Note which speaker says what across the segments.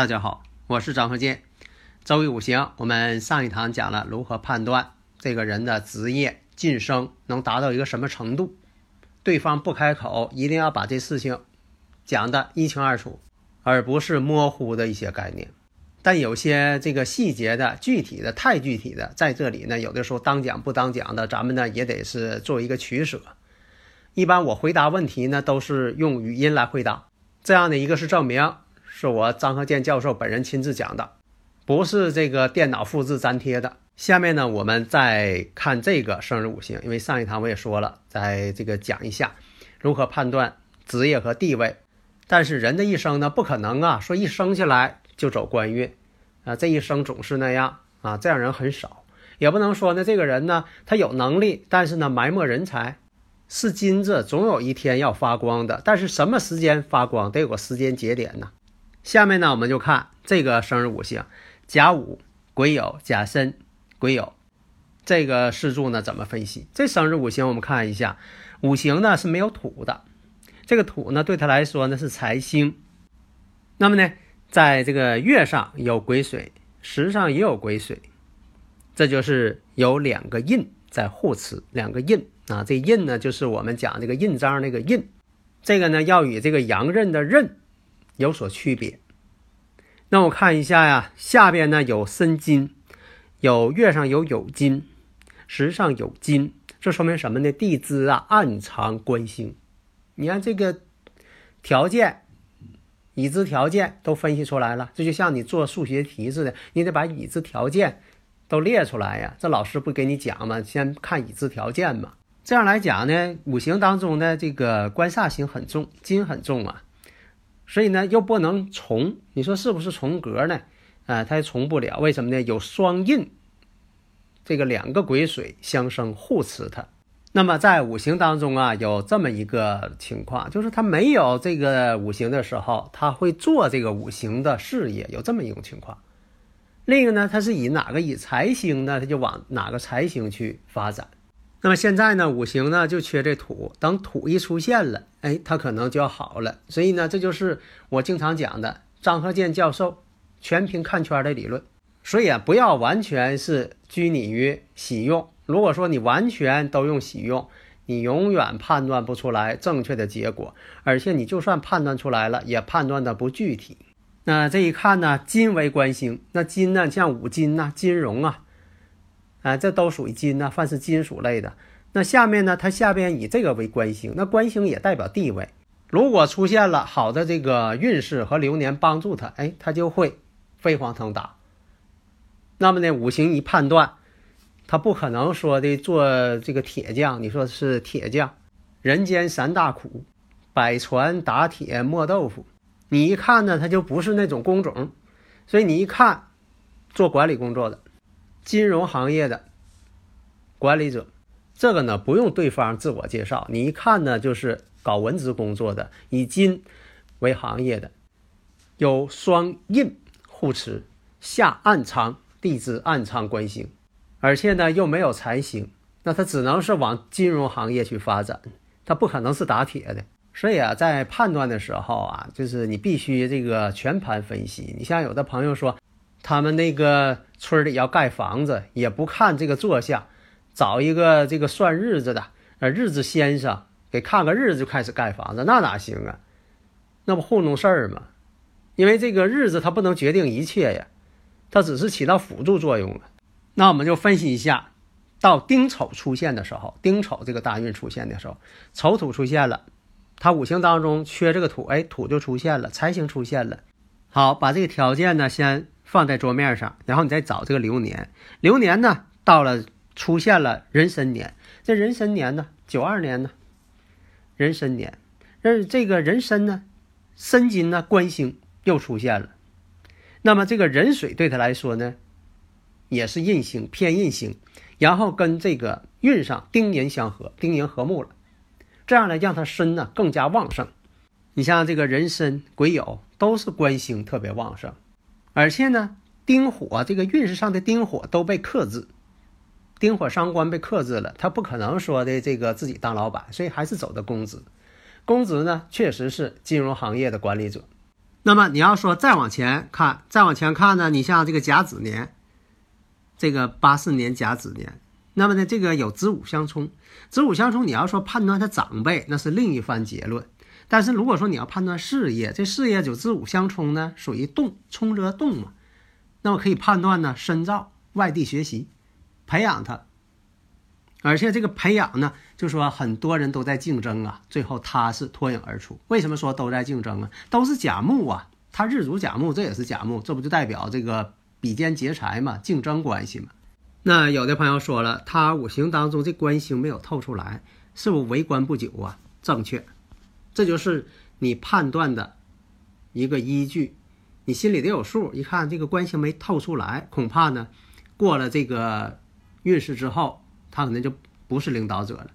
Speaker 1: 大家好，我是张鹤剑。周易五行，我们上一堂讲了如何判断这个人的职业晋升能达到一个什么程度。对方不开口，一定要把这事情讲的一清二楚，而不是模糊的一些概念。但有些这个细节的、具体的、太具体的，在这里呢，有的时候当讲不当讲的，咱们呢也得是做一个取舍。一般我回答问题呢，都是用语音来回答，这样的一个是证明。是我张和建教授本人亲自讲的，不是这个电脑复制粘贴的。下面呢，我们再看这个生日五行，因为上一堂我也说了，在这个讲一下如何判断职业和地位。但是人的一生呢，不可能啊，说一生下来就走官运啊，这一生总是那样啊，这样人很少。也不能说呢，这个人呢，他有能力，但是呢，埋没人才。是金子，总有一天要发光的，但是什么时间发光，得有个时间节点呢？下面呢，我们就看这个生日五行：甲午、癸酉、甲申、癸酉。这个四柱呢，怎么分析？这生日五行，我们看一下，五行呢是没有土的。这个土呢，对他来说呢是财星。那么呢，在这个月上有癸水，时上也有癸水，这就是有两个印在互持，两个印啊。这印呢，就是我们讲这个印章那个印。这个呢，要与这个阳刃的刃。有所区别。那我看一下呀，下边呢有申金，有月上有酉金，时上有金，这说明什么呢？地支啊暗藏官星。你看这个条件，已知条件都分析出来了。这就像你做数学题似的，你得把已知条件都列出来呀。这老师不给你讲吗？先看已知条件嘛。这样来讲呢，五行当中的这个官煞星很重，金很重啊。所以呢，又不能重，你说是不是重格呢？啊，它也重不了，为什么呢？有双印，这个两个癸水相生互持它。那么在五行当中啊，有这么一个情况，就是他没有这个五行的时候，他会做这个五行的事业，有这么一种情况。另一个呢，他是以哪个以财星呢？他就往哪个财星去发展。那么现在呢，五行呢就缺这土，等土一出现了，哎，它可能就要好了。所以呢，这就是我经常讲的张和建教授全凭看圈的理论。所以啊，不要完全是拘泥于喜用。如果说你完全都用喜用，你永远判断不出来正确的结果，而且你就算判断出来了，也判断的不具体。那这一看呢，金为官星，那金呢，像五金呐，金融啊。啊，这都属于金呢，凡是金属类的。那下面呢，它下边以这个为官星，那官星也代表地位。如果出现了好的这个运势和流年帮助他，哎，他就会飞黄腾达。那么呢，五行一判断，他不可能说的做这个铁匠。你说是铁匠，人间三大苦，百船、打铁、磨豆腐。你一看呢，他就不是那种工种，所以你一看，做管理工作的。金融行业的管理者，这个呢不用对方自我介绍，你一看呢就是搞文职工作的，以金为行业的，有双印护持，下暗藏地支暗藏官星，而且呢又没有财星，那他只能是往金融行业去发展，他不可能是打铁的。所以啊，在判断的时候啊，就是你必须这个全盘分析。你像有的朋友说。他们那个村里要盖房子，也不看这个坐相，找一个这个算日子的，呃，日子先生给看个日子就开始盖房子，那哪行啊？那不糊弄事儿吗？因为这个日子它不能决定一切呀，它只是起到辅助作用了。那我们就分析一下，到丁丑出现的时候，丁丑这个大运出现的时候，丑土出现了，它五行当中缺这个土，哎，土就出现了，财星出现了。好，把这个条件呢先。放在桌面上，然后你再找这个流年。流年呢，到了出现了壬申年，这壬申年呢，九二年呢，壬申年，这这个壬申呢，申金呢，官星又出现了。那么这个壬水对他来说呢，也是印星偏印星，然后跟这个运上丁寅相合，丁寅合木了，这样呢，让他身呢更加旺盛。你像这个人参、癸酉都是官星特别旺盛，而且呢，丁火这个运势上的丁火都被克制，丁火伤官被克制了，他不可能说的这个自己当老板，所以还是走的公职。公职呢，确实是金融行业的管理者。那么你要说再往前看，再往前看呢，你像这个甲子年，这个八四年甲子年，那么呢，这个有子午相冲，子午相冲，你要说判断他长辈，那是另一番结论。但是如果说你要判断事业，这事业九子午相冲呢，属于动，冲则动嘛，那么可以判断呢，深造、外地学习，培养他。而且这个培养呢，就说很多人都在竞争啊，最后他是脱颖而出。为什么说都在竞争啊？都是甲木啊，他日主甲木，这也是甲木，这不就代表这个比肩劫财嘛，竞争关系嘛？那有的朋友说了，他五行当中这官星没有透出来，是不为官不久啊？正确。这就是你判断的一个依据，你心里得有数。一看这个关系没透出来，恐怕呢，过了这个运势之后，他可能就不是领导者了。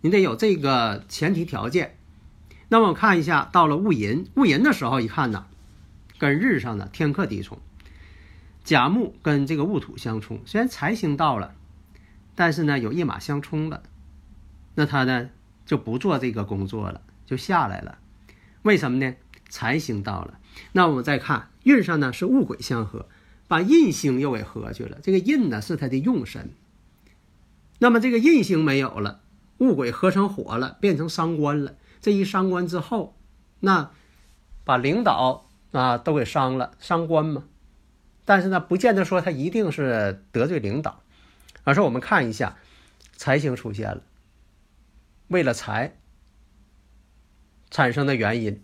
Speaker 1: 你得有这个前提条件。那么我看一下，到了戊寅，戊寅的时候一看呢，跟日上的天克地冲，甲木跟这个戊土相冲。虽然财星到了，但是呢有一马相冲了，那他呢就不做这个工作了。就下来了，为什么呢？财星到了，那我们再看运上呢是戊癸相合，把印星又给合去了。这个印呢是他的用神，那么这个印星没有了，戊癸合成火了，变成伤官了。这一伤官之后，那把领导啊都给伤了，伤官嘛。但是呢，不见得说他一定是得罪领导，而是我们看一下财星出现了，为了财。产生的原因，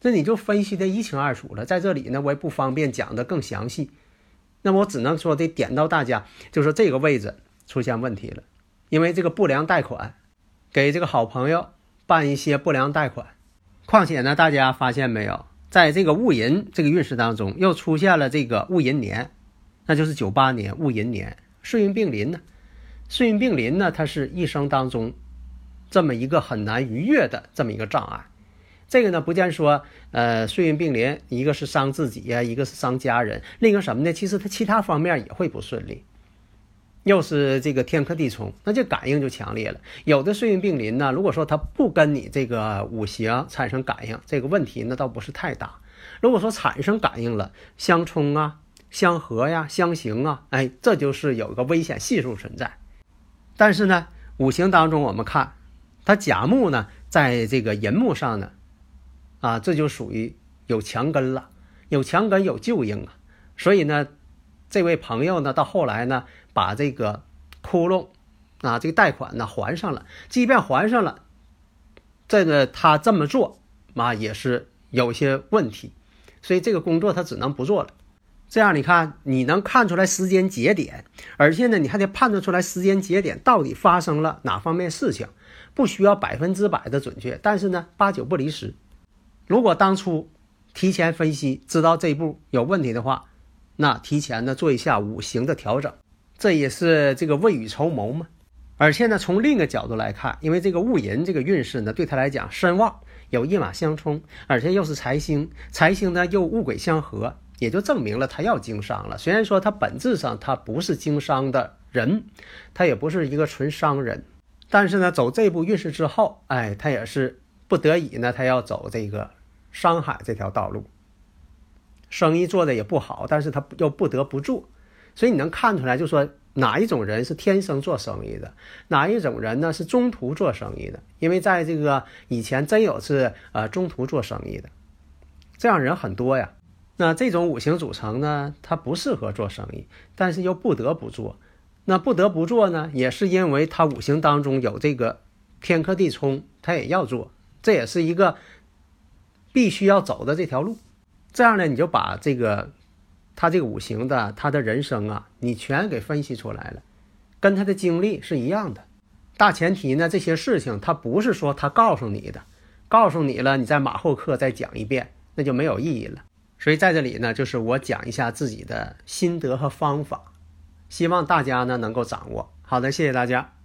Speaker 1: 这你就分析的一清二楚了。在这里呢，我也不方便讲的更详细，那么我只能说的点到大家，就说这个位置出现问题了，因为这个不良贷款，给这个好朋友办一些不良贷款。况且呢，大家发现没有，在这个戊寅这个运势当中，又出现了这个戊寅年，那就是九八年戊寅年，岁运并临呢。岁运并临呢，它是一生当中这么一个很难逾越的这么一个障碍。这个呢，不见说，呃，岁运并临，一个是伤自己呀，一个是伤家人，另一个什么呢？其实他其他方面也会不顺利。又是这个天克地冲，那这感应就强烈了。有的岁运并临呢，如果说他不跟你这个五行产生感应，这个问题那倒不是太大。如果说产生感应了，相冲啊、相合呀、相刑啊，哎，这就是有个危险系数存在。但是呢，五行当中我们看，它甲木呢，在这个寅木上呢。啊，这就属于有墙根了，有墙根有旧应啊，所以呢，这位朋友呢，到后来呢，把这个窟窿啊，这个贷款呢还上了，即便还上了，这个他这么做啊，也是有些问题，所以这个工作他只能不做了。这样你看，你能看出来时间节点，而且呢，你还得判断出来时间节点到底发生了哪方面事情，不需要百分之百的准确，但是呢，八九不离十。如果当初提前分析，知道这一步有问题的话，那提前呢做一下五行的调整，这也是这个未雨绸缪嘛。而且呢，从另一个角度来看，因为这个戊寅这个运势呢，对他来讲身旺，有一马相冲，而且又是财星，财星呢又戊癸相合，也就证明了他要经商了。虽然说他本质上他不是经商的人，他也不是一个纯商人，但是呢，走这步运势之后，哎，他也是不得已呢，他要走这个。商海这条道路，生意做的也不好，但是他又不得不做，所以你能看出来，就说哪一种人是天生做生意的，哪一种人呢是中途做生意的？因为在这个以前真有是呃中途做生意的，这样人很多呀。那这种五行组成呢，他不适合做生意，但是又不得不做。那不得不做呢，也是因为他五行当中有这个天克地冲，他也要做，这也是一个。必须要走的这条路，这样呢，你就把这个他这个五行的他的人生啊，你全给分析出来了，跟他的经历是一样的。大前提呢，这些事情他不是说他告诉你的，告诉你了，你在马后课再讲一遍，那就没有意义了。所以在这里呢，就是我讲一下自己的心得和方法，希望大家呢能够掌握。好的，谢谢大家。